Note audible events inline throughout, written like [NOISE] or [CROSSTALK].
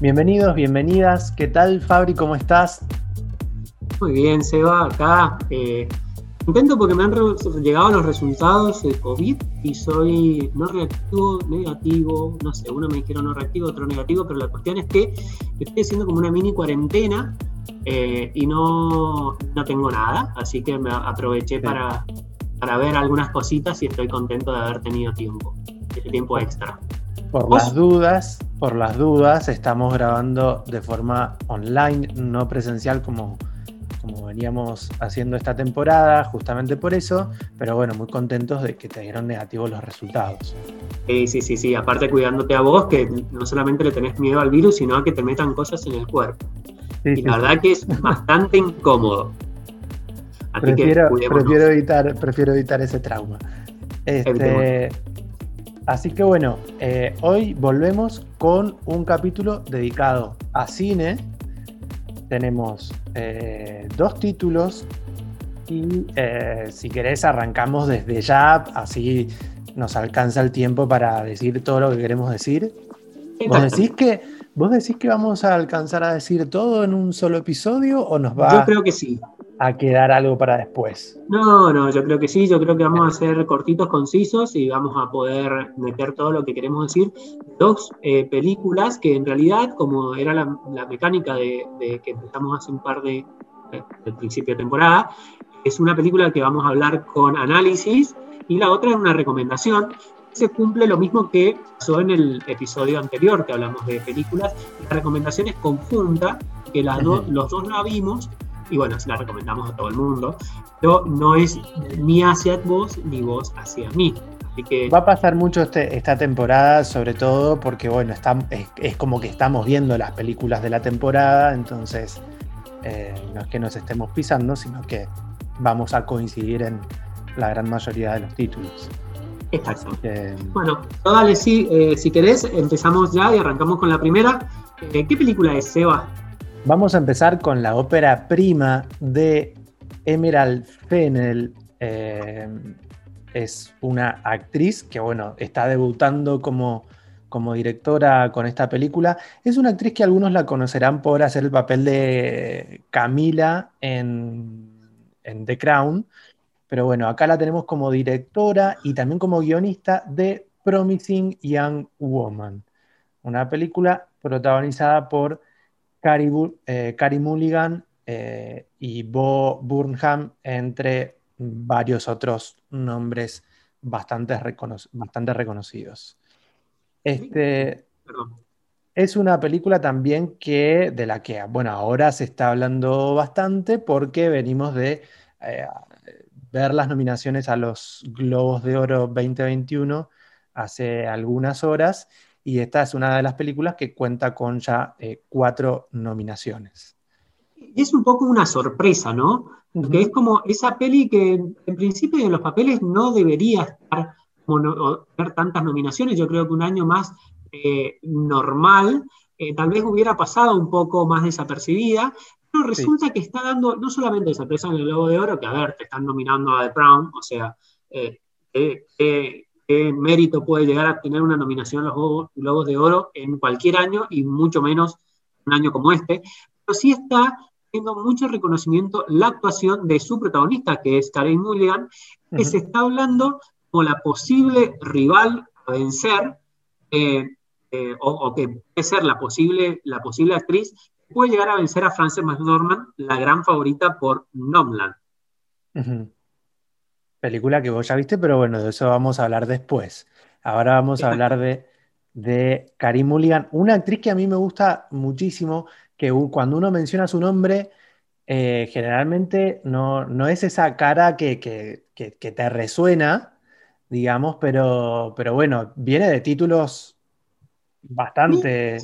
Bienvenidos, bienvenidas. ¿Qué tal, Fabri? ¿Cómo estás? Muy bien, Seba, acá. Eh, contento porque me han llegado los resultados de COVID y soy no reactivo, negativo, no sé, uno me dijeron no reactivo, otro negativo, pero la cuestión es que estoy haciendo como una mini cuarentena eh, y no, no tengo nada, así que me aproveché para, para ver algunas cositas y estoy contento de haber tenido tiempo, ese tiempo extra. Por las dudas, por las dudas, estamos grabando de forma online, no presencial como, como veníamos haciendo esta temporada, justamente por eso, pero bueno, muy contentos de que te dieron negativos los resultados. Sí, sí, sí, sí, aparte cuidándote a vos, que no solamente le tenés miedo al virus, sino a que te metan cosas en el cuerpo. y la verdad que es bastante incómodo. prefiero, prefiero, evitar, prefiero evitar ese trauma. Este, así que bueno, eh, hoy volvemos con un capítulo dedicado a cine. Tenemos eh, dos títulos y eh, si querés arrancamos desde ya, así nos alcanza el tiempo para decir todo lo que queremos decir. ¿Vos decís que, ¿Vos decís que vamos a alcanzar a decir todo en un solo episodio o nos va Yo creo que sí. A quedar algo para después? No, no, yo creo que sí, yo creo que vamos a ser cortitos, concisos y vamos a poder meter todo lo que queremos decir. Dos eh, películas que en realidad, como era la, mecánica de, que empezamos hace un par de, del principio de temporada, es una película que vamos a hablar con análisis y la otra es una recomendación se cumple lo mismo que pasó en el episodio anterior que hablamos de películas. La recomendación es conjunta, que las los dos la vimos y bueno, se la recomendamos a todo el mundo, pero no es ni hacia vos ni vos hacia mí. Así que... Va a pasar mucho este, esta temporada, sobre todo porque bueno, está, es, como que estamos viendo las películas de la temporada, entonces eh, no es que nos estemos pisando, sino que vamos a coincidir en la gran mayoría de los títulos. Exacto. Bueno, dale, sí, eh, si querés, empezamos ya y arrancamos con la primera. Eh, ¿Qué película es, Seba? Vamos a empezar con la ópera prima de Emerald Fennel. Eh, es una actriz que, bueno, está debutando como, como directora con esta película. Es una actriz que algunos la conocerán por hacer el papel de Camila en, en The Crown, pero bueno, acá la tenemos como directora y también como guionista de Promising Young Woman, una película protagonizada por Carrie, eh, Mulligan eh, y Bo Burnham, entre varios otros nombres bastante, bastante reconocidos. Este, es una película también que, de la que bueno, ahora se está hablando bastante porque venimos de eh, ver las nominaciones a los Globos de Oro 2021 hace algunas horas y esta es una de las películas que cuenta con ya eh, cuatro nominaciones. Es un poco una sorpresa, ¿no? Porque es como esa peli que en principio en los papeles no debería estar tener tantas nominaciones. Yo creo que un año más eh, normal eh, tal vez hubiera pasado un poco más desapercibida, pero resulta que está dando no solamente esa presa en el Globo de Oro, que a ver, te están nominando a The Crown, o sea, eh, qué mérito puede llegar a tener una nominación a los Globos, de Oro en cualquier año y mucho menos un año como este, pero sí está teniendo mucho reconocimiento la actuación de su protagonista, que es Karen Mulligan, que se está hablando como la posible rival a vencer, eh, eh, o, que puede ser la posible, la posible actriz puede llegar a vencer a Frances McDormand, la gran favorita por Nomland. Película que vos ya viste, pero bueno, de eso vamos a hablar después. Ahora vamos a [LAUGHS] hablar de, de Karim Mulligan, una actriz que a mí me gusta muchísimo, que cuando uno menciona su nombre, eh, generalmente no, no, es esa cara que, te resuena, digamos, pero, pero bueno, viene de títulos bastante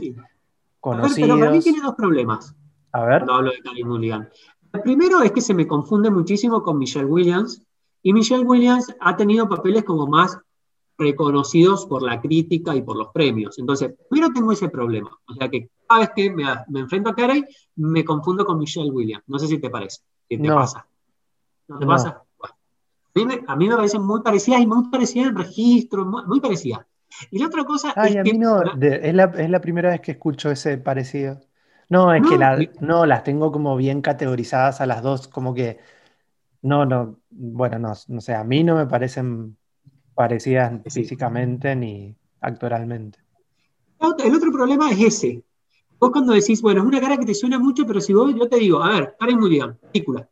conocidos. pero para mí tiene dos problemas. A ver. Cuando hablo de Karim Mulligan. El primero es que se me confunde muchísimo con Michelle Williams. Y Michelle Williams ha tenido papeles como más reconocidos por la crítica y por los premios. Entonces, primero tengo ese problema. O sea que cada vez que me, enfrento a Carey, me confundo con Michelle Williams. No sé si te parece. ¿Qué te pasa? ¿No te pasa? a, mí me, a, mí me, parecen muy parecidas y muy parecidas en registro, muy, muy parecidas. Y la otra cosa Ay, a mí no, es, la, primera vez que escucho ese parecido. No, es que no, las tengo como bien categorizadas a las dos, como que, no, no, bueno, no, no sé, a mí no me parecen parecidas físicamente ni actoralmente. El otro problema es ese. Vos cuando decís, bueno, es una cara que te suena mucho, pero si vos, yo te digo, a ver, Karen Mulligan, película.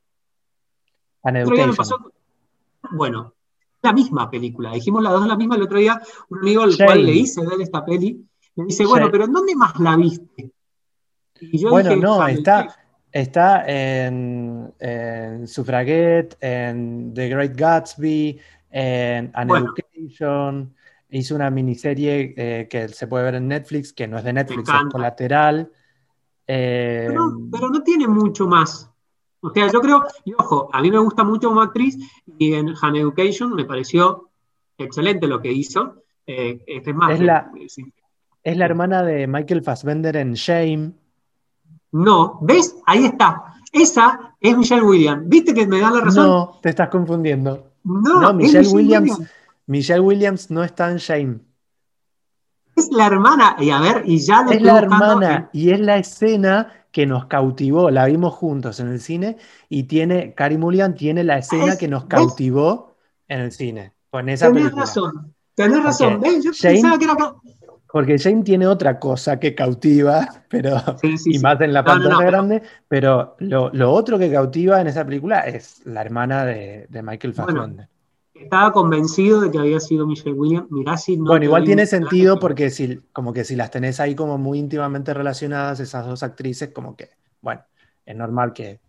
bueno, la misma película. Dijimos las dos la misma el otro día. Un amigo al cual le hice ver esta peli me dice, bueno, pero ¿en dónde más la viste? bueno, no, está, está en, Suffragette, en The Great Gatsby, en An Education. Hizo una miniserie eh, que se puede ver en Netflix, que no es de Netflix, es colateral. pero, no tiene mucho más. O sea, yo creo, y ojo, a mí me gusta mucho como actriz y en Han Education me pareció excelente lo que hizo. Eh, es, más, la, es la hermana de Michael Fassbender en Shame. No, ¿ves? Ahí está. Esa es Michelle Williams. ¿Viste que me da la razón? No, te estás confundiendo. No, Michelle, Williams, Michelle Williams no está en Shame. Es la hermana, y a ver, y ya lo Es la hermana, y es la escena que nos cautivó, la vimos juntos en el cine y tiene, Cari Mulligan tiene la escena que nos cautivó en el cine, con esa tenés razón, tenés razón, ¿ves? Yo pensaba que era... Porque Jane tiene otra cosa que cautiva, [LAUGHS] pero, y más en la pantalla grande, pero lo, otro que cautiva en esa película es la hermana de, Michael Fassbender. estaba convencido de que había sido Michelle Williams. Mirá si no bueno, igual tiene sentido porque si, como que si las tenés ahí como muy íntimamente relacionadas, esas dos actrices, como que, bueno, es normal que,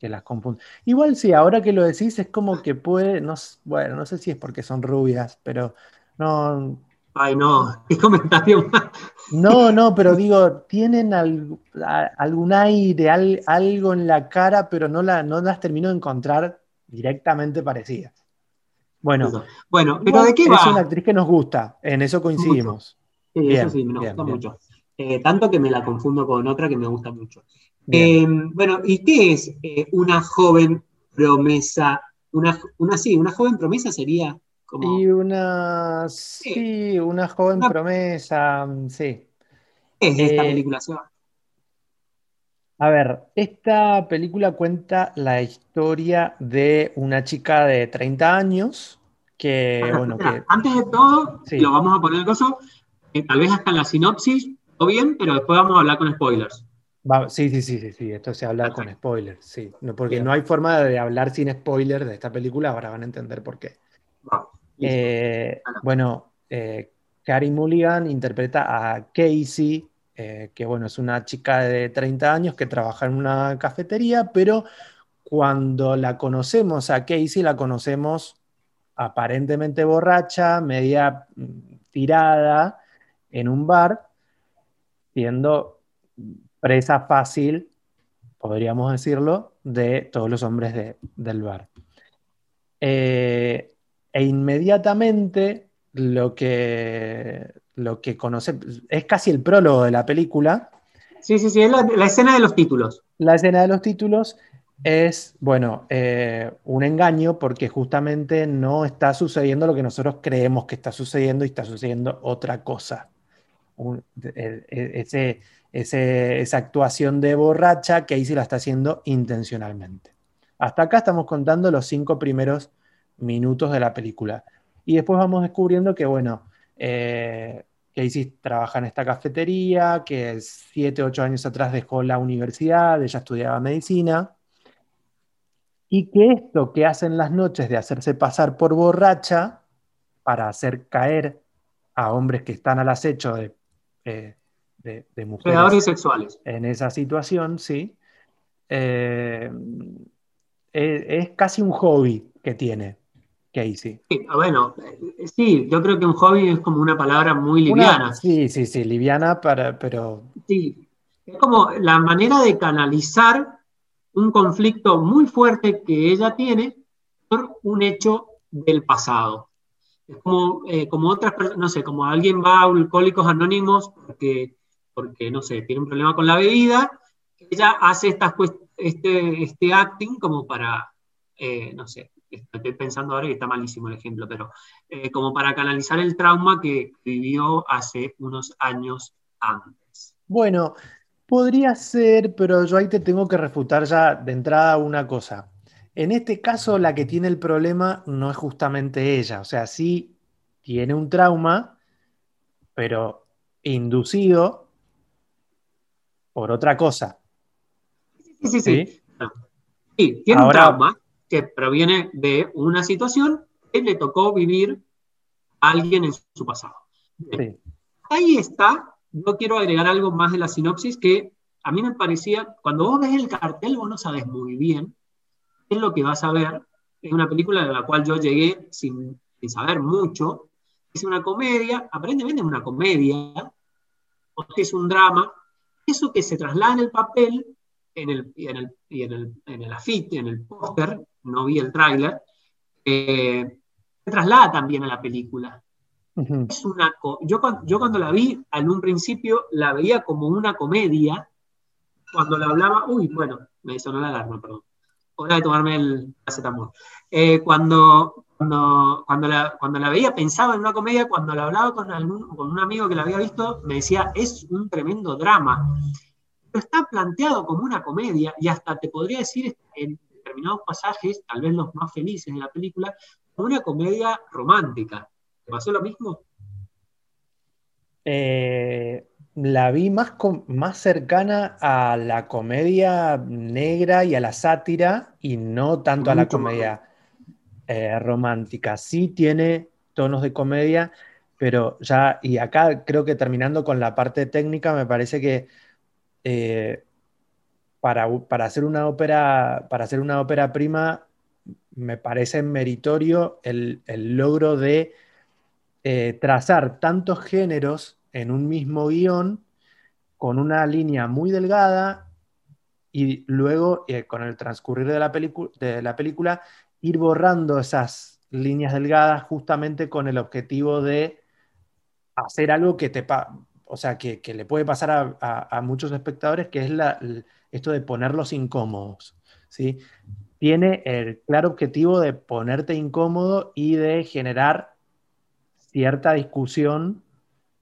las confundan. Igual sí, ahora que lo decís, es como que puede, no, bueno, no sé si es porque son rubias, pero no, Ay, no, qué comentario No, no, pero digo, tienen algún aire, algo en la cara, pero no, la, no las termino de encontrar directamente parecidas. Bueno, bueno pero ¿de qué va? Es una actriz que nos gusta, en eso coincidimos. Sí, eso sí, me gusta mucho. Eh, tanto que me la confundo con otra que me gusta mucho. Eh, bueno, ¿y qué es eh, una joven promesa? Una, una, sí, una joven promesa sería y una, sí, una joven promesa, mm, sí. es esta eh, película? A ver, esta película cuenta la historia de una chica de 30 años que, bueno, que... Antes de todo, lo vamos a poner el coso, eh, tal vez hasta en la sinopsis, o bien, pero después vamos a hablar con spoilers. sí, sí, sí, sí, sí, esto se habla con spoilers, sí, porque no hay forma de hablar sin spoilers de esta película, ahora van a entender por qué. Eh, bueno, eh, Carrie Mulligan interpreta a Casey, eh, que bueno, es una chica de 30 años que trabaja en una cafetería, pero cuando la conocemos a Casey, la conocemos aparentemente borracha, media mm, tirada en un bar, siendo presa fácil, podríamos decirlo, de todos los hombres del bar. Eh, e inmediatamente lo que, lo que conoce, es casi el prólogo de la película. Sí, sí, sí, es la, escena de los títulos. La escena de los títulos es, bueno, eh, un engaño porque justamente no está sucediendo lo que nosotros creemos que está sucediendo y está sucediendo otra cosa. ese, esa actuación de borracha que ahí se la está haciendo intencionalmente. Hasta acá estamos contando los cinco primeros minutos de la película. Y después vamos descubriendo que, bueno, eh, Casey trabaja en esta cafetería, que siete, ocho años atrás dejó la universidad, ella estudiaba medicina, y que esto que hacen las noches de hacerse pasar por borracha para hacer caer a hombres que están al acecho de, eh, de, mujeres sexuales. en esa situación, sí, eh, es casi un hobby que tiene. Casey. Sí, bueno, sí, yo creo que un hobby es como una palabra muy liviana. sí, sí, sí, liviana, para, pero... Sí, es como la manera de canalizar un conflicto muy fuerte que ella tiene por un hecho del pasado. Es como, eh, como otras personas, no sé, como alguien va a Alcohólicos Anónimos porque, porque, no sé, tiene un problema con la bebida, ella hace estas, este, este acting como para, eh, no sé, estoy pensando ahora y está malísimo el ejemplo, pero eh, como para canalizar el trauma que vivió hace unos años antes. Bueno, podría ser, pero yo ahí te tengo que refutar ya de entrada una cosa. En este caso, la que tiene el problema no es justamente ella, o sea, sí tiene un trauma, pero inducido por otra cosa. Sí, sí, sí. Sí, tiene un trauma que proviene de una situación que le tocó vivir a alguien en su pasado. Ahí está. No quiero agregar algo más de la sinopsis que a mí me parecía, cuando vos ves el cartel, vos no sabes muy bien qué es lo que vas a ver. Es una película de la cual yo llegué sin, sin saber mucho. Es una comedia, aparentemente es una comedia, o es un drama. Eso que se traslada en el papel en el, en el, en el, en el afite, en el póster, no vi el tráiler, eh, se traslada también a la película. es una yo, yo cuando la vi, en un principio la veía como una comedia, cuando la hablaba, uy, bueno, me sonó la alarma, perdón. Hora de tomarme el acetamol. Eh, cuando, cuando, cuando, la, cuando la veía pensaba en una comedia, cuando la hablaba con, algún, con un amigo que la había visto, me decía, es un tremendo drama está planteado como una comedia y hasta te podría decir en determinados pasajes, tal vez los más felices de la película, como una comedia romántica. ¿Te pasó lo mismo? Eh, la vi más, más cercana a la comedia negra y a la sátira y no tanto a la comedia eh, romántica. Sí tiene tonos de comedia, pero ya, y acá creo que terminando con la parte técnica, me parece que eh, para, hacer una ópera, para hacer una ópera prima, me parece meritorio el, logro de eh, trazar tantos géneros en un mismo guion con una línea muy delgada y luego eh, con el transcurrir de la, de la película ir borrando esas líneas delgadas justamente con el objetivo de hacer algo que te, o sea, que, le puede pasar a, muchos espectadores, que es esto de ponerlos incómodos. ¿sí? Tiene el claro objetivo de ponerte incómodo y de generar cierta discusión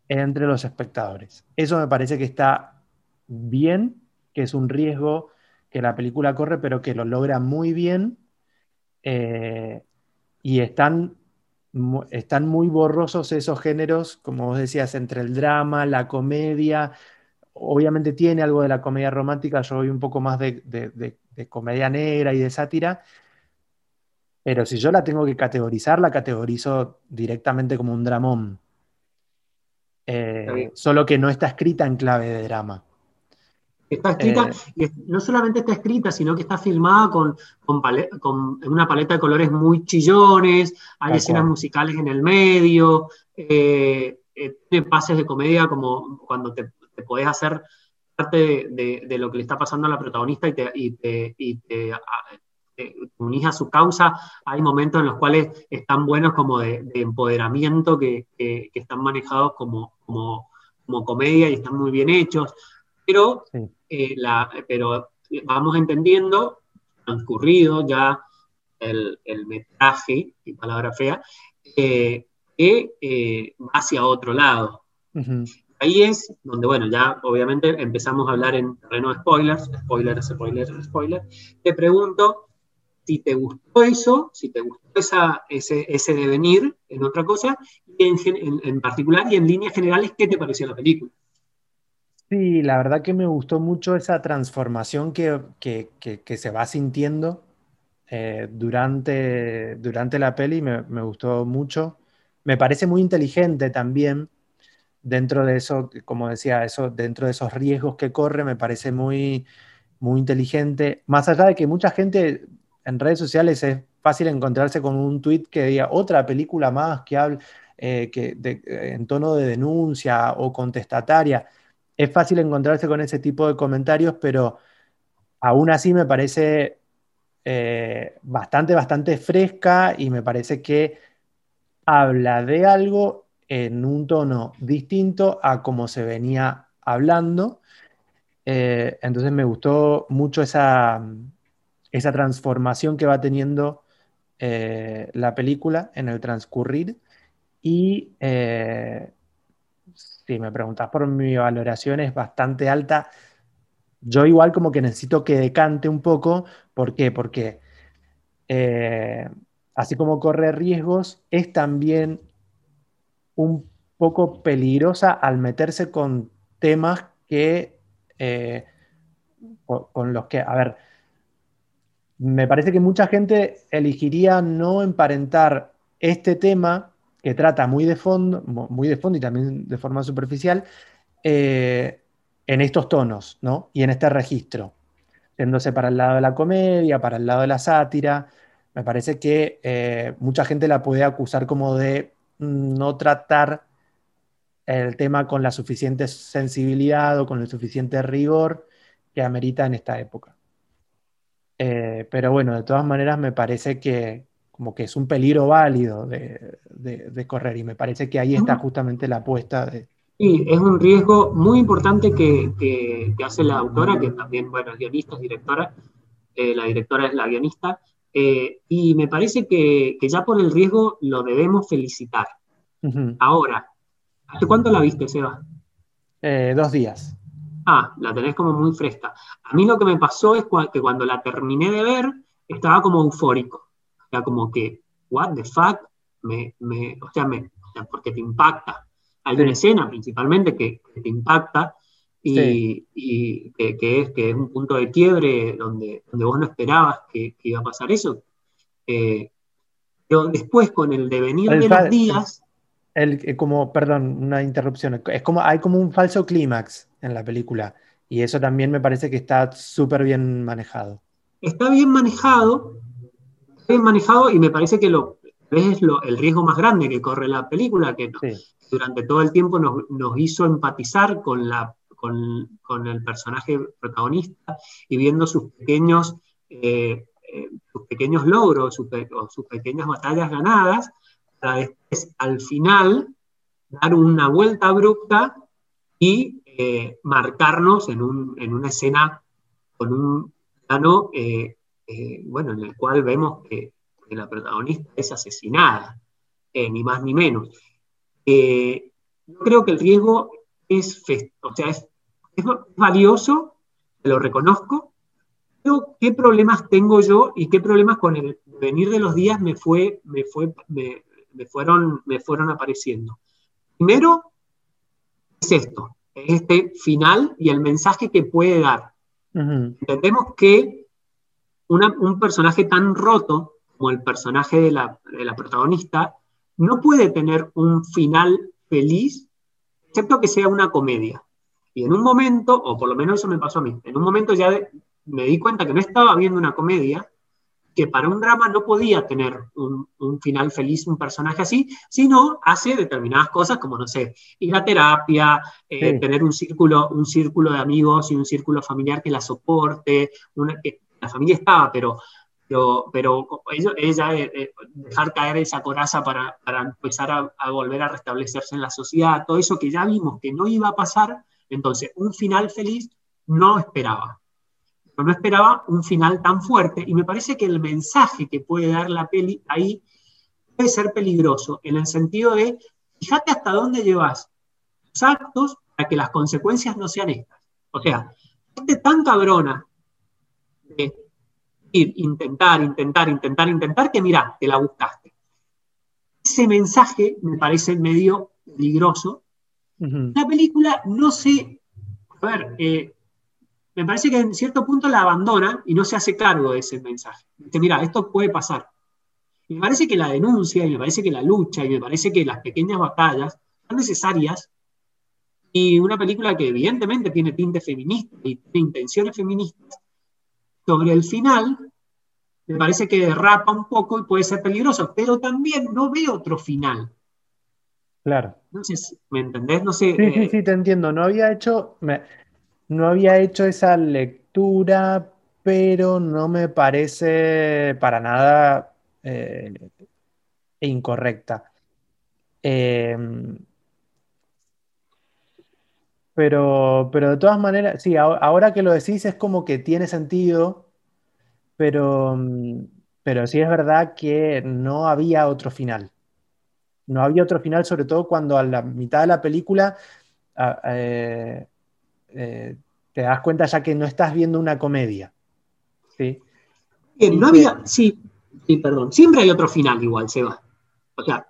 entre los espectadores. Eso me parece que está bien, que es un riesgo que la película corre, pero que lo logra muy bien. Eh, y están están muy borrosos esos géneros, como vos decías, entre el drama, la comedia. Obviamente tiene algo de la comedia romántica, yo voy un poco más de, comedia negra y de sátira, pero si yo la tengo que categorizar, la categorizo directamente como un dramón. Eh, solo que no está escrita en clave de drama. Está escrita, eh, y no solamente está escrita, sino que está filmada con, con, una paleta de colores muy chillones, hay escenas musicales en el medio, eh, tiene pases de comedia como cuando te, te podés hacer parte de, lo que le está pasando a la protagonista y te, y te, unís a su causa, hay momentos en los cuales están buenos como de, empoderamiento que, están manejados como, como, como comedia y están muy bien hechos. Pero eh, pero vamos entendiendo, transcurrido ya el, el metraje, y palabra fea, eh, que eh, va hacia otro lado. Ahí es donde, bueno, ya obviamente empezamos a hablar en terreno de spoilers, spoilers, spoilers, spoilers. Te pregunto si te gustó eso, si te gustó esa, ese, ese devenir en otra cosa, y en, en, particular y en líneas generales, ¿qué te pareció la película? Sí, la verdad que me gustó mucho esa transformación que, se va sintiendo eh, durante, durante la peli, me, me, gustó mucho. Me parece muy inteligente también dentro de eso, como decía, eso, dentro de esos riesgos que corre, me parece muy, muy inteligente. Más allá de que mucha gente en redes sociales es fácil encontrarse con un tweet que diga otra película más que hable eh, que en tono de denuncia o contestataria es fácil encontrarse con ese tipo de comentarios, pero aún así me parece eh, bastante, bastante fresca y me parece que habla de algo en un tono distinto a como se venía hablando. Eh, entonces me gustó mucho esa, esa transformación que va teniendo eh, la película en el transcurrir y eh, si me preguntas por mi valoración es bastante alta. Yo igual como que necesito que decante un poco. ¿Por qué? Porque así como corre riesgos, es también un poco peligrosa al meterse con temas que con los que, a ver, me parece que mucha gente elegiría no emparentar este tema que trata muy de fondo, muy de fondo y también de forma superficial, eh, en estos tonos, ¿no? Y en este registro, yéndose para el lado de la comedia, para el lado de la sátira. Me parece que eh, mucha gente la puede acusar como de no tratar el tema con la suficiente sensibilidad o con el suficiente rigor que amerita en esta época. Eh, pero bueno, de todas maneras me parece que como que es un peligro válido de, correr y me parece que ahí está justamente la apuesta de... Sí, es un riesgo muy importante que, hace la autora, que también, bueno, es guionista, es directora, eh, la directora es la guionista, eh, y me parece que, ya por el riesgo lo debemos felicitar. Ahora, ¿hace cuánto la viste, Seba? dos días ah, la tenés como muy fresca. A mí lo que me pasó es que cuando la terminé de ver, estaba como eufórico. O sea, como que, what the fuck, me, o, sea, me, porque te impacta. Hay una escena principalmente que, te impacta y, que, es, que es un punto de quiebre donde, donde vos no esperabas que, iba a pasar eso. Eh, pero después, con el devenir de los días... El, eh, como, perdón, una interrupción. Es como, hay como un falso clímax en la película. Y eso también me parece que está súper bien manejado. Está bien manejado, bien manejado y me parece que lo, es lo, el riesgo más grande que corre la película, que durante todo el tiempo nos, hizo empatizar con, la, con, el personaje protagonista y viendo sus pequeños, eh, eh, sus pequeños logros, sus, sus pequeñas batallas ganadas, para después, al final, dar una vuelta abrupta y eh, marcarnos en, una escena con un plano, bueno, en el cual vemos que, la protagonista es asesinada, ni más ni menos. yo creo que el riesgo es, o sea, es, valioso, lo reconozco, pero qué problemas tengo yo y qué problemas con el venir de los días me, fue, me, fue, me, fueron, me fueron apareciendo. Primero, es esto, este final y el mensaje que puede dar. Entendemos que un personaje tan roto como el personaje de la, protagonista no puede tener un final feliz, excepto que sea una comedia. Y en un momento, o por lo menos eso me pasó a mí, en un momento ya me di cuenta que no estaba viendo una comedia, que para un drama no podía tener un, final feliz un personaje así, sino hace determinadas cosas como, no sé, ir a terapia, eh, tener un círculo, un círculo de amigos y un círculo familiar que la soporte, una, que la familia estaba, pero, pero, ella, eh, eh, dejar caer esa coraza para, empezar a, a volver a restablecerse en la sociedad, todo eso que ya vimos que no iba a pasar, entonces un final feliz no esperaba no esperaba un final tan fuerte y me parece que el mensaje que puede dar la peli ahí puede ser peligroso, en el sentido de, fíjate hasta dónde llevas tus actos para que las consecuencias no sean estas. O sea, este tan cabrona de ir, intentar, intentar, intentar, intentar, que mira, te la buscaste. Ese mensaje me parece medio peligroso. La película no sé, a ver, eh, me parece que en cierto punto la abandona y no se hace cargo de ese mensaje. Dice, mira, esto puede pasar. Me parece que la denuncia, y me parece que la lucha, y me parece que las pequeñas batallas son necesarias. Y una película que evidentemente tiene tinte feminista y tiene intenciones feministas, sobre el final, me parece que derrapa un poco y puede ser peligroso, pero también no veo otro final. Claro. Entonces, ¿me entendés? No sé. Sí, sí, eh, sí, te entiendo. No había hecho. No había hecho esa lectura, pero no me parece para nada eh, incorrecta. Em, pero, pero de todas maneras, sí, ahora que lo decís es como que tiene sentido, pero, pero sí es verdad que no había otro final. No había otro final, sobre todo cuando a la mitad de la película eh, eh, te das cuenta ya que no estás viendo una comedia. ¿sí? no había, sí, sí, perdón, siempre hay otro final igual, Seba. O sea,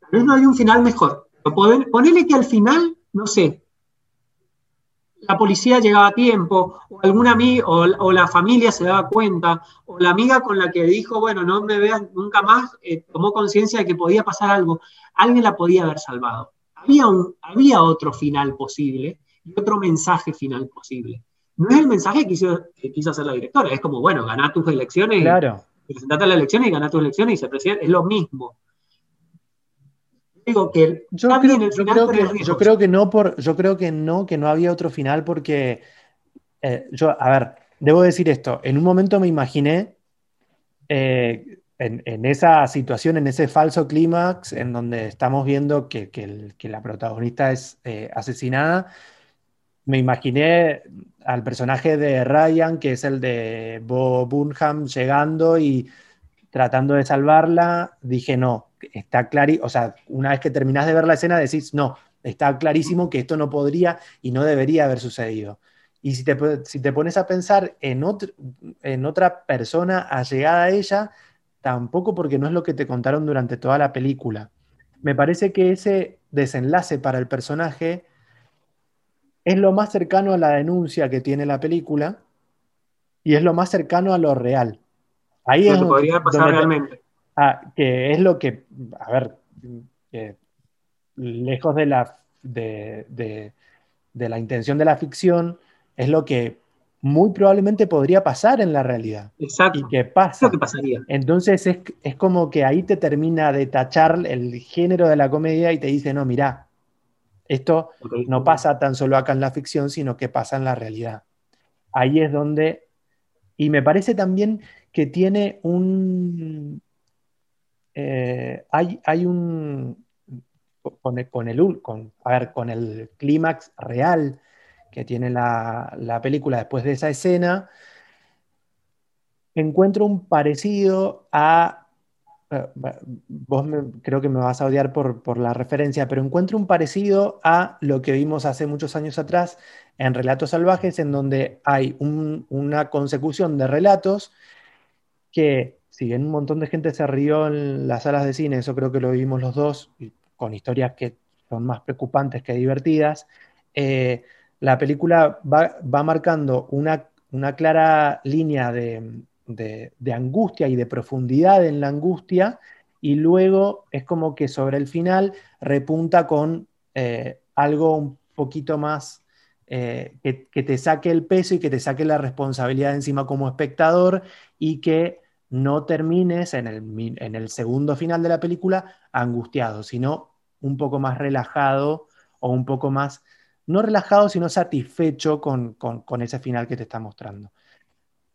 tal vez no hay un final mejor. Ponele que al final, no sé, la policía llegaba a tiempo, o alguna amiga, o, la familia se daba cuenta, o la amiga con la que dijo, bueno, no me veas nunca más, eh, tomó conciencia de que podía pasar algo, alguien la podía haber salvado. Había, un, había otro final posible y otro mensaje final posible. No es el mensaje que quiso, que quiso hacer la directora, es como, bueno, ganar tus elecciones, claro. presentate a las elecciones y ganar tus elecciones y se presidente, es lo mismo yo creo, que, no por, yo creo que no, que no había otro final porque eh, yo, a ver, debo decir esto, en un momento me imaginé eh, en, esa situación, en ese falso clímax en donde estamos viendo que, la protagonista es eh, asesinada, me imaginé al personaje de Ryan, que es el de Bob Burnham, llegando y tratando de salvarla, dije no, está clarísimo, o sea, una vez que terminás de ver la escena decís, no, está clarísimo que esto no podría y no debería haber sucedido. Y si te, si te pones a pensar en, en otra persona allegada a ella, tampoco porque no es lo que te contaron durante toda la película. Me parece que ese desenlace para el personaje es lo más cercano a la denuncia que tiene la película y es lo más cercano a lo real. Ahí es podría pasar realmente. Ah, que es lo que, a ver, lejos de la, de, la intención de la ficción, es lo que muy probablemente podría pasar en la realidad. Exacto. Y que pasa. que pasaría. Entonces es, como que ahí te termina de tachar el género de la comedia y te dice, no, mira, esto no pasa tan solo acá en la ficción, sino que pasa en la realidad. Ahí es donde... Y me parece también que tiene un, eh, hay, hay, un, con el, con el, con, a ver, con el clímax real que tiene la, la, película después de esa escena, encuentro un parecido a, eh, vos creo que me vas a odiar por, por, la referencia, pero encuentro un parecido a lo que vimos hace muchos años atrás en Relatos Salvajes, en donde hay un, una consecución de relatos que si bien un montón de gente se rió en las salas de cine, eso creo que lo vivimos los dos, con historias que son más preocupantes que divertidas, eh, la película va, marcando una, una, clara línea de, angustia y de profundidad en la angustia, y luego es como que sobre el final repunta con eh, algo un poquito más eh, que, que, te saque el peso y que te saque la responsabilidad encima como espectador y que no termines en el, segundo final de la película angustiado, sino un poco más relajado o un poco más, no relajado, sino satisfecho con, ese final que te está mostrando.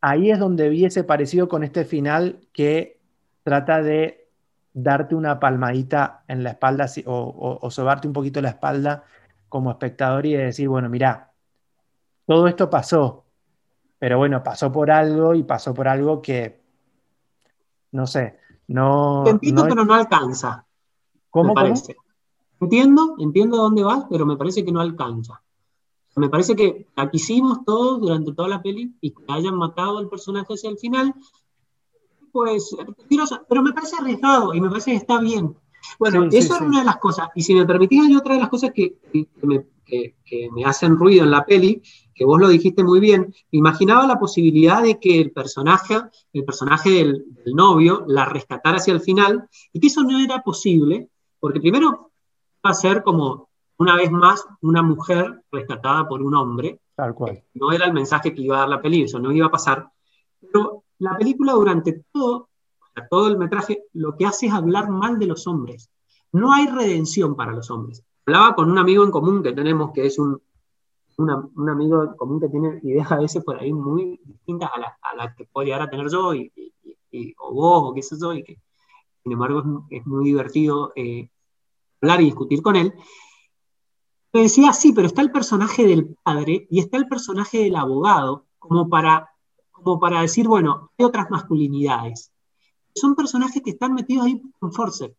Ahí es donde vi ese parecido con este final que trata de darte una palmadita en la espalda o, o, sobarte un poquito la espalda como espectador y decir, bueno, mira, todo esto pasó, pero bueno, pasó por algo y pasó por algo que no sé, no... entiendo, pero no alcanza. ¿Cómo, me parece. Entiendo, entiendo dónde vas, pero me parece que no alcanza. Me parece que la quisimos todos durante toda la peli y que hayan matado al personaje hacia el final, pues, pero me parece arriesgado y me parece que está bien. Bueno, eso es una de las cosas. Y si me permitís, hay otra de las cosas que, me, que, me, hacen ruido en la peli, que vos lo dijiste muy bien. Imaginaba la posibilidad de que el personaje, el personaje del, novio, la rescatara hacia el final, y que eso no era posible, porque primero va a ser como una vez más una mujer rescatada por un hombre. Tal cual. No era el mensaje que iba a dar la peli, eso no iba a pasar. Pero la película durante todo todo el metraje, lo que hace es hablar mal de los hombres. No hay redención para los hombres. Hablaba con un amigo en común que tenemos, que es un, un amigo en común que tiene ideas a veces por ahí muy distintas a las la que puedo llegar a tener yo, y, o vos, o qué sé yo, y que sin embargo es, muy divertido eh, hablar y discutir con él. Me decía, sí, pero está el personaje del padre y está el personaje del abogado, como para, como para decir, bueno, hay otras masculinidades son personajes que están metidos ahí con Force.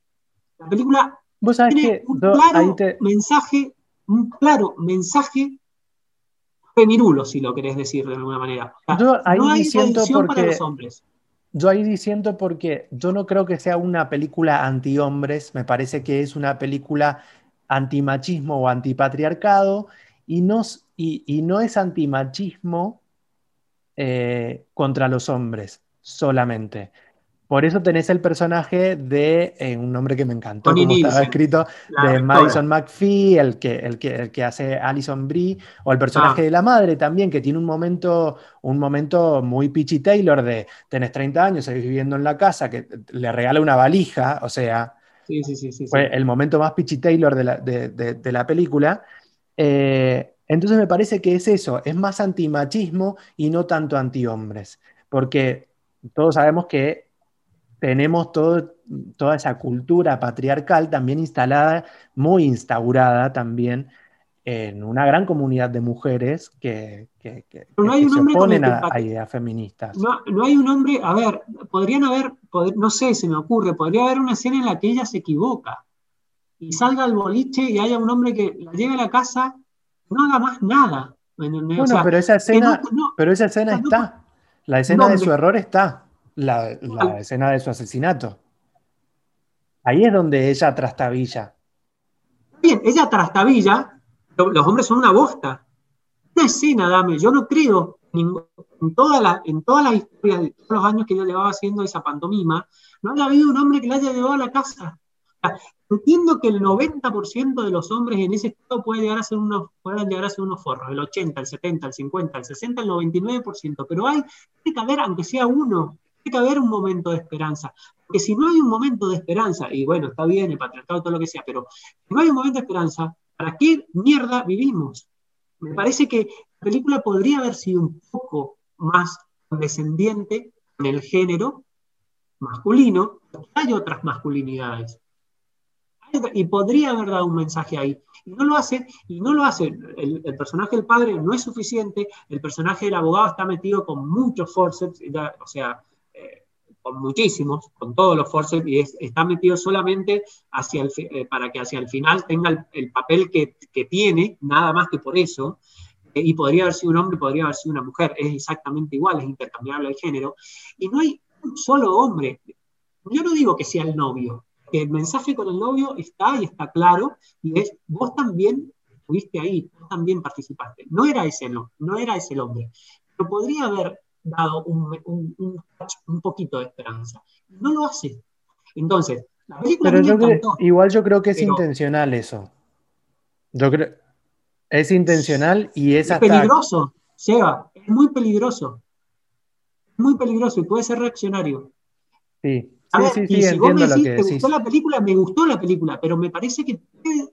La película ¿Vos sabés tiene que un claro te- mensaje, un claro mensaje femirulo, si lo querés decir de alguna manera. O sea, Yo ahí no hay disiento redención para porque- los hombres. Yo ahí disiento porque yo no creo que sea una película anti-hombres, me parece que es una película antimachismo o antipatriarcado y no, y, y no es antimachismo eh, contra los hombres solamente. Por eso tenés el personaje de eh, un nombre que me encantó, Connie como estaba escrito, de. Madison McPhee, el que, el que, el que hace Alison Brie, o el personaje Ah. de la madre también, que tiene un momento, un momento muy Peachy Taylor de tenés 30 años, seguís viviendo en la casa, que le regala una valija, o sea, Sí, sí, sí, sí, fue el momento más Peachy Taylor de la, de, de- de la película. Eh, entonces me parece que es eso, es más antimachismo y no tanto antihombres, porque todos sabemos que tenemos todo- toda esa cultura patriarcal también instalada, muy instaurada también en una gran comunidad de mujeres que, que- no se oponen a, ideas feministas. No, no hay un hombre, a ver, podrían haber, no sé, se me ocurre, podría haber una escena en la que ella se equivoca y salga al boliche y haya un hombre que la lleve a la casa, no haga más nada. Bueno, sea, pero esa escena, no- pero esa escena está. La escena de su error está. La, la escena de su asesinato. Ahí es donde ella trastabilla. Bien, ella trastabilla, los hombres son una bosta. Una escena, dame, yo no creo en, toda la, en todas las historias de todos los años que ella llevaba haciendo esa pantomima, no haya habido un hombre que la haya llevado a la casa. Sea, entiendo que el 90% de los hombres en ese estado puede llegar a ser unos, puedan llegar a ser unos forros, el 80, el 70, el 50, el 60, el 99%, pero hay, tiene que haber, aunque sea uno, tiene que haber un momento de esperanza. Porque si no hay un momento de esperanza, y bueno, está bien el patriarcado, todo lo que sea, pero si no hay un momento de esperanza, ¿para qué mierda vivimos? Me parece que la película podría haber sido un poco más condescendiente en el género masculino, porque hay otras masculinidades. Y podría haber dado un mensaje ahí. Y no lo hace, y no lo hace. El, el personaje del padre no es suficiente, el personaje del abogado está metido con muchos forceps, o sea, con muchísimos, con todos los forceps, y es- está metido solamente hacia el, eh, para que hacia el final tenga el, el papel que, tiene, nada más que por eso, eh, y podría haber sido un hombre, podría haber sido una mujer, es exactamente igual, es intercambiable el género, y no hay un solo hombre. Yo no digo que sea el novio, el mensaje con el novio está y está claro, y es, vos también estuviste ahí, vos también participaste. No era ese, no, no era ese el hombre, pero podría haber dado un, un poquito de esperanza. No lo hace. Entonces, la película Pero me yo creo- encantó. igual yo creo que es intencional eso. Yo creo, es intencional y es Es hasta... peligroso, Seba, es muy peligroso. Muy peligroso y puede ser reaccionario. Sí, A sí, ver, sí, y sí, si vos me decís, que ¿te decís. gustó la película? Me gustó la película, pero me parece que puede,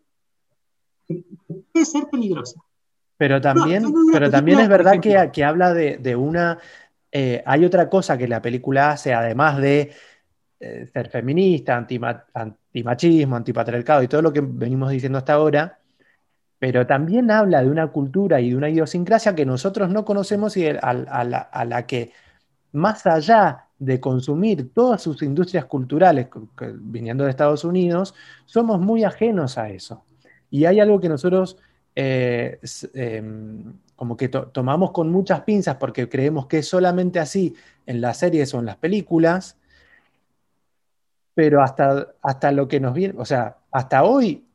que puede ser peligrosa. Pero también, no pero también es verdad que, que habla de, de una... eh, hay otra cosa que la película hace, además de eh, ser feminista, antima- antimachismo, antipatriarcado y todo lo que venimos diciendo hasta ahora, pero también habla de una cultura y de una idiosincrasia que nosotros no conocemos y a, la, que, más allá de consumir todas sus industrias culturales que- viniendo de Estados Unidos, somos muy ajenos a eso. Y hay algo que nosotros eh, em, como que to- tomamos con muchas pinzas porque creemos que es solamente así en las series o en las películas, pero hasta, hasta lo que nos viene, o sea, hasta hoy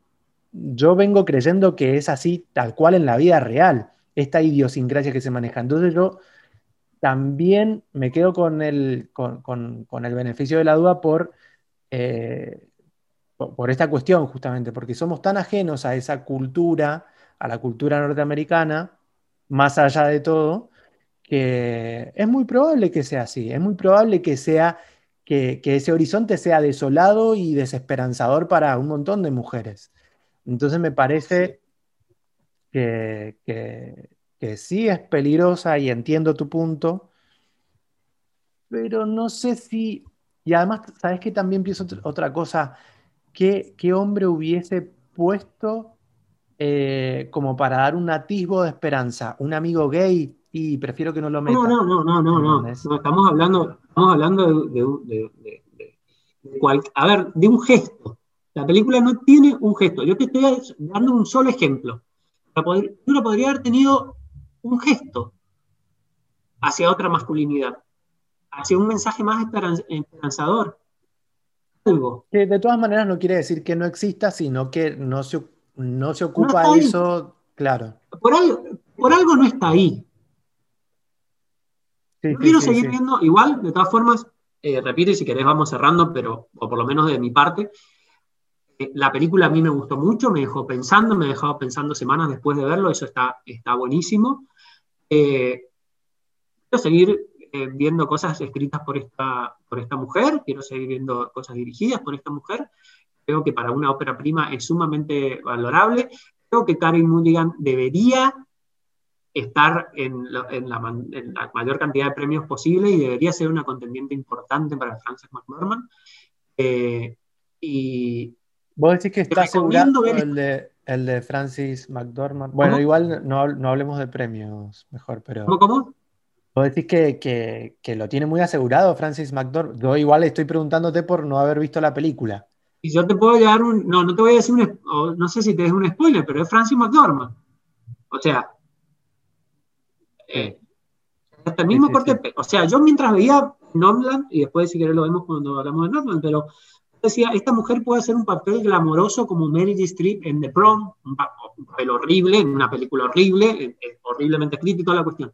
yo vengo creyendo que es así tal cual en la vida real, esta idiosincrasia que se maneja. Entonces yo también me quedo con el, con, con- el beneficio de la duda eh, por, por esta cuestión justamente, porque somos tan ajenos a esa cultura, a la cultura norteamericana, más allá de todo, que es muy probable que sea así, es muy probable que sea que, que ese horizonte sea desolado y desesperanzador para un montón de mujeres. Entonces me parece que, que- que sí es peligrosa y entiendo tu punto, pero no sé si, y además, ¿sabes que también pienso otra- cosa? ¿Qué, qué hombre hubiese puesto eh, como para dar un atisbo de esperanza? ¿Un amigo gay? Y prefiero que no lo meta. No, no, no, no, no, no. Estamos hablando, estamos hablando de, de- de- de- a ver, de un gesto. La película no tiene un gesto. Yo te estoy dando un solo ejemplo. Uno podría haber tenido un gesto hacia otra masculinidad, hacia un mensaje más esperanzador. Algo. Que de todas maneras no quiere decir que no exista, sino que no se, no se ocupa eso, claro. Por algo, por algo no está ahí. quiero seguir viendo, igual, de todas formas, eh, repito, y si querés vamos cerrando, pero, o por lo menos de mi parte, eh, la película a mí me gustó mucho, me dejó pensando, me dejó pensando semanas después de verlo, eso está, está buenísimo. Eh, quiero seguir viendo cosas escritas por esta, por esta mujer, quiero seguir viendo cosas dirigidas por esta mujer. Creo que para una ópera prima es sumamente valorable. Creo que Karen Mulligan debería estar en, la, mayor cantidad de premios posible y debería ser una contendiente importante para Frances McDormand. Eh, y ¿Vos decís que está asegurado el de, el de Francis McDormand? Bueno, igual no, hablemos de premios mejor, pero... ¿Cómo? cómo? Vos decís que, que, lo tiene muy asegurado Francis McDormand. Yo igual estoy preguntándote por no haber visto la película. Y yo te puedo llevar un... No, no te voy a decir un... No sé si te des un spoiler, pero es Francis McDormand. O sea, eh, hasta el mismo corte, o sea, yo mientras veía Norland, y después si querés lo vemos cuando hablamos de Norland, pero decía, esta mujer puede hacer un papel glamoroso como Mary Streep en The Prom, un, papel horrible, en una película horrible, horriblemente escrita y toda la cuestión.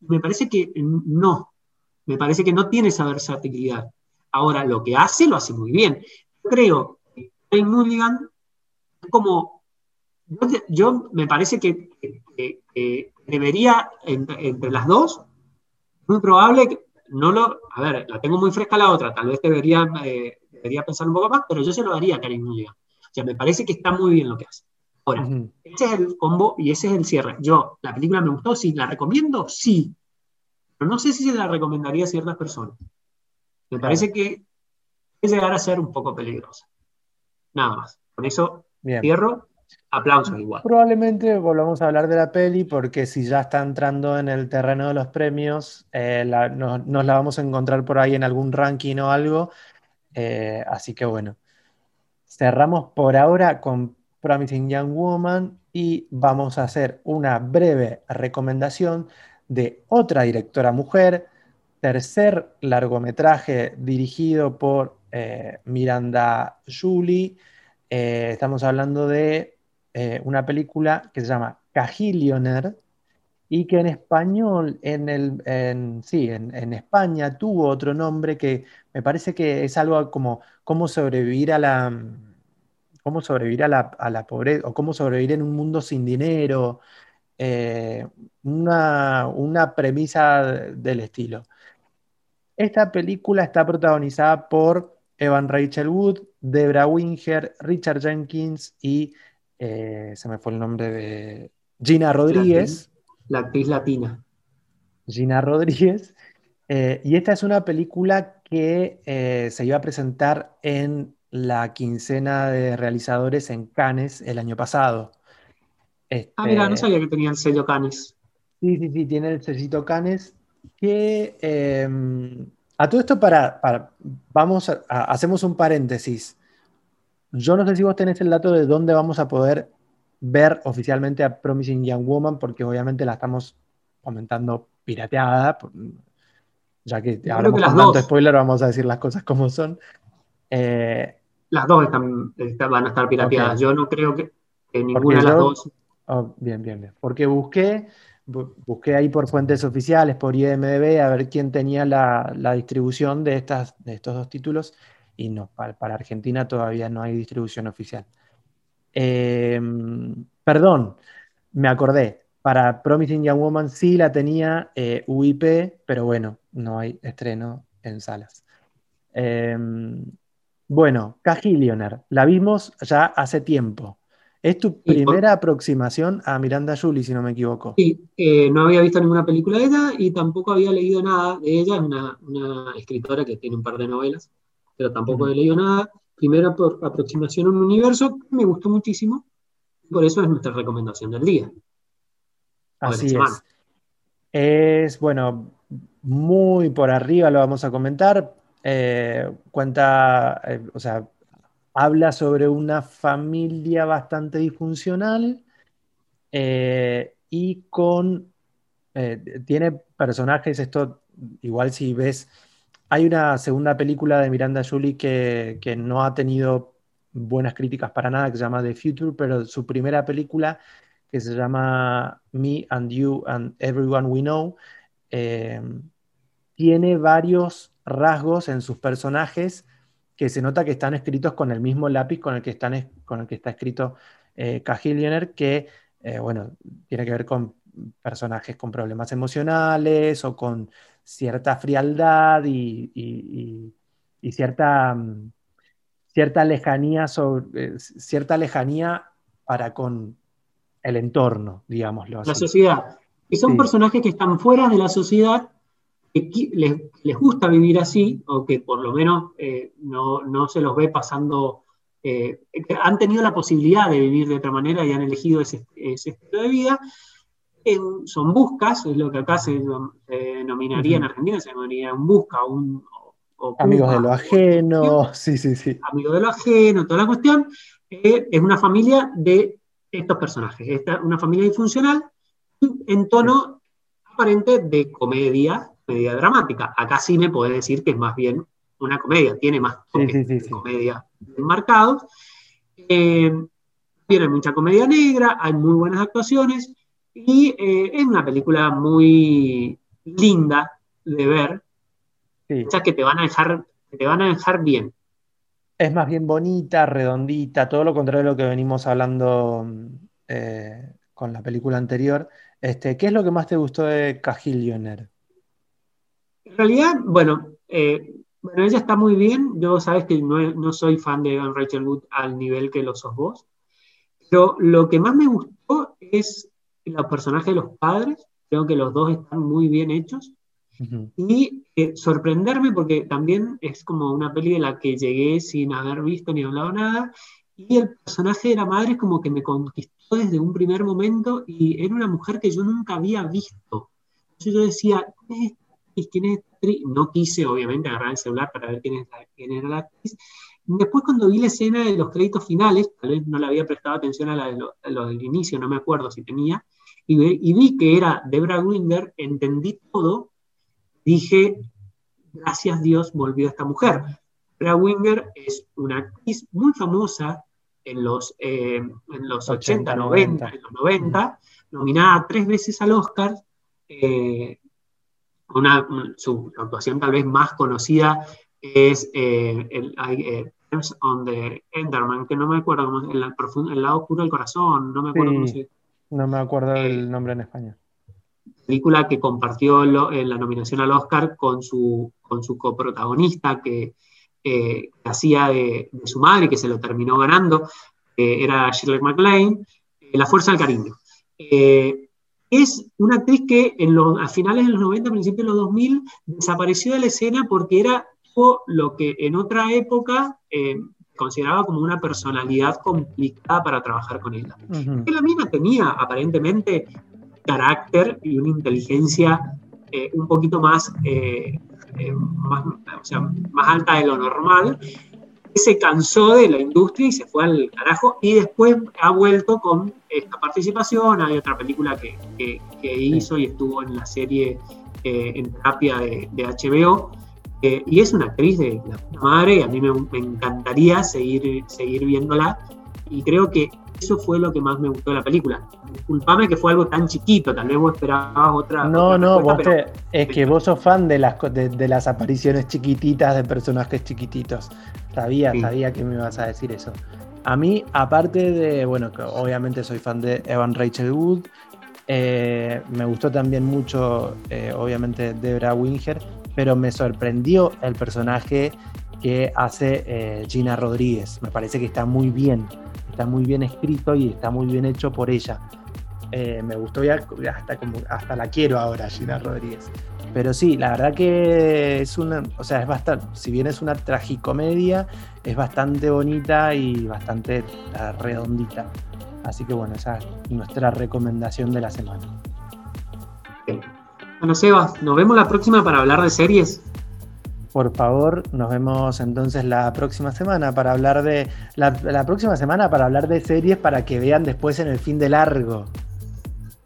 Me parece que no, me parece que no tiene esa versatilidad. Ahora, lo que hace, lo hace muy bien. Creo que Jane Mulligan, como, yo, me parece que, que debería, entre, las dos, muy probable que no lo. A ver, la tengo muy fresca la otra, tal vez debería, eh, debería pensar un poco más, pero yo se lo daría a Karim Mulligan. O sea, me parece que está muy bien lo que hace. Ahora, ese es el combo y ese es el cierre. Yo, la película me gustó, sí, la recomiendo, sí. Pero no sé si se la recomendaría a ciertas personas. Me parece que llegar a ser un poco peligrosa. Nada más. Con eso cierro aplausos igual. Probablemente volvamos a hablar de la peli porque si ya está entrando en el terreno de los premios, eh, nos la vamos a encontrar por ahí en algún ranking o algo. Eh, así que bueno, cerramos por ahora con Promising Young Woman y vamos a hacer una breve recomendación de otra directora mujer, tercer largometraje dirigido por eh, Miranda Julie. estamos hablando de eh, una película que se llama Cajillioner y que en español, en, el, sí, en, España tuvo otro nombre que me parece que es algo como cómo sobrevivir a la, cómo sobrevivir a la, pobreza o cómo sobrevivir en un mundo sin dinero, eh, una, una premisa del estilo. Esta película está protagonizada por Evan Rachel Wood, Debra Winger, Richard Jenkins y eh, se me fue el nombre de Gina Rodríguez. La actriz latina. Gina Rodríguez. Eh, y esta es una película que eh, se iba a presentar en la quincena de realizadores en Cannes el año pasado. ah, mira, no este, sabía que tenía el sello Cannes. Sí, sí, sí, tiene el sellito Cannes. Que em, a todo esto, para, vamos hacemos un paréntesis. Yo no sé si vos tenés el dato de dónde vamos a poder ver oficialmente a Promising Young Woman, porque obviamente la estamos comentando pirateada, ya que hablamos con tanto spoiler, vamos a decir las cosas como son. Eh, las dos van a estar pirateadas. Yo no creo que, ninguna de las dos. Oh, bien, bien, bien. Porque busqué, busqué ahí por fuentes oficiales, por IMDB, a ver quién tenía la, distribución de, estas, de estos dos títulos y no, para, Argentina todavía no hay distribución oficial. Em, perdón, me acordé. Para Promising Young Woman sí la tenía eh, UIP, pero bueno, no hay estreno en salas. Em, bueno, Cajillioner, la vimos ya hace tiempo. Es tu primera aproximación a Miranda Julie, si no me equivoco. Sí, eh, no había visto ninguna película de ella y tampoco había leído nada de ella. Es una, una escritora que tiene un par de novelas pero tampoco he leído nada. Primera por aproximación a un universo, me gustó muchísimo, por eso es nuestra recomendación del día. Así es. Es, bueno, muy por arriba lo vamos a comentar. eh, cuenta, eh, o sea, habla sobre una familia bastante disfuncional y con, tiene personajes, esto igual si ves, hay una segunda película de Miranda Julie que, que no ha tenido buenas críticas para nada, que se llama The Future, pero su primera película, que se llama Me and You and Everyone We Know, eh, tiene varios rasgos en sus personajes que se nota que están escritos con el mismo lápiz con el que, están, con el que está escrito eh, que, eh, bueno, tiene que ver con personajes con problemas emocionales o con cierta frialdad y, cierta... Mm, cierta lejanía, sobre, eh, cierta lejanía para con el entorno, digámoslo así. La sociedad. Y son personajes que están fuera de la sociedad, que les, gusta vivir así, o que por lo menos eh, no, se los ve pasando, eh, han tenido la posibilidad de vivir de otra manera y han elegido ese, estilo de vida. son buscas, es lo que acá se, denominaría en Argentina, se denominaría un busca, un, amigos de lo ajeno, sí, sí, sí. Amigos de lo ajeno, toda la cuestión. Eh, es una familia de estos personajes. Esta, una familia disfuncional en tono aparente de comedia, comedia dramática. Acá sí me puede decir que es más bien una comedia, tiene más toques de comedia marcados. Eh, tiene mucha comedia negra, hay muy buenas actuaciones y eh, es una película muy linda de ver, que te van a dejar, te van a dejar bien. Es más bien bonita, redondita, todo lo contrario de lo que venimos hablando eh, con la película anterior. Este, ¿Qué es lo que más te gustó de Cajillioner? En realidad, bueno, eh, bueno, ella está muy bien. Yo sabes que no, soy fan de Evan Rachel Wood al nivel que lo sos vos. Pero lo que más me gustó es los personajes de los padres. Creo que los dos están muy bien hechos. Y eh, sorprenderme porque también es como una peli de la que llegué sin haber visto ni hablado nada. Y el personaje de la madre como que me conquistó desde un primer momento y era una mujer que yo nunca había visto. Entonces yo decía, ¿quién es ¿Quién es actriz? No quise, obviamente, agarrar el celular para ver quién, es quién era la actriz. Después cuando vi la escena de los créditos finales, tal vez no le había prestado atención a, la de lo, del inicio, no me acuerdo si tenía, y, y vi que era Debra Winger, entendí todo dije, gracias Dios volvió esta mujer. Bra Winger es una actriz muy famosa en los, eh, en los 80, 90, en los 90, nominada tres veces al Oscar. Eh, una, su actuación tal vez más conocida es eh, el, on the Enderman, que no me acuerdo, el, el, lado oscuro del corazón, no me acuerdo cómo se No me acuerdo el nombre en español película que compartió en la nominación al Oscar con su, con su coprotagonista que hacía de, su madre, que se lo terminó ganando, que era Shirley MacLaine, eh, La Fuerza del Cariño. Eh, es una actriz que en los, a finales de los 90, principios de los 2000, desapareció de la escena porque era lo que en otra época eh, consideraba como una personalidad complicada para trabajar con ella. la mina tenía aparentemente carácter y una inteligencia eh, un poquito más, eh, más, más alta de lo normal, se cansó de la industria y se fue al carajo y después ha vuelto con esta participación. Hay otra película que, que, hizo y estuvo en la serie en terapia de, de HBO. y es una actriz de la madre y a mí me, me, encantaría seguir, seguir viéndola. Y creo que eso fue lo que más me gustó de la película. Disculpame que fue algo tan chiquito, tal vez vos esperabas otra. No, no, vos es que vos sos fan de las, de, las apariciones chiquititas de personajes chiquititos. Sabía, sabía que me ibas a decir eso. A mí, aparte de, bueno, que obviamente soy fan de Evan Rachel Wood, eh, me gustó también mucho, eh, obviamente, Debra Winger, pero me sorprendió el personaje que hace eh, Gina Rodríguez. Me parece que está muy bien está muy bien escrito y está muy bien hecho por ella. Eh, me gustó ya hasta, como, hasta la quiero ahora, Gina Rodríguez. Pero sí, la verdad que es una, o sea, es bastante, si bien es una tragicomedia, es bastante bonita y bastante eh, redondita. Así que bueno, esa es nuestra recomendación de la semana. Bueno, Sebas, nos vemos la próxima para hablar de series. Por favor, nos vemos entonces la próxima semana para hablar de. La, próxima semana para hablar de series para que vean después en el fin de largo.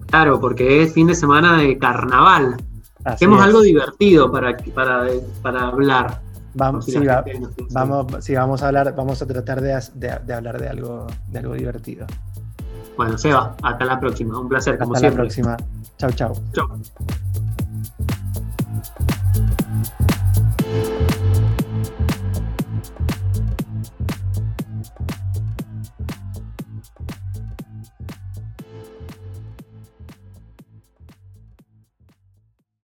Claro, porque es fin de semana de carnaval. Hacemos algo divertido para, para, para hablar. Vamos, sí, vamos, sí, vamos a hablar, vamos a tratar de, de, hablar de algo, de algo divertido. Bueno, Seba, hasta la próxima. Un placer, hasta la próxima. Chau, chau. Chau.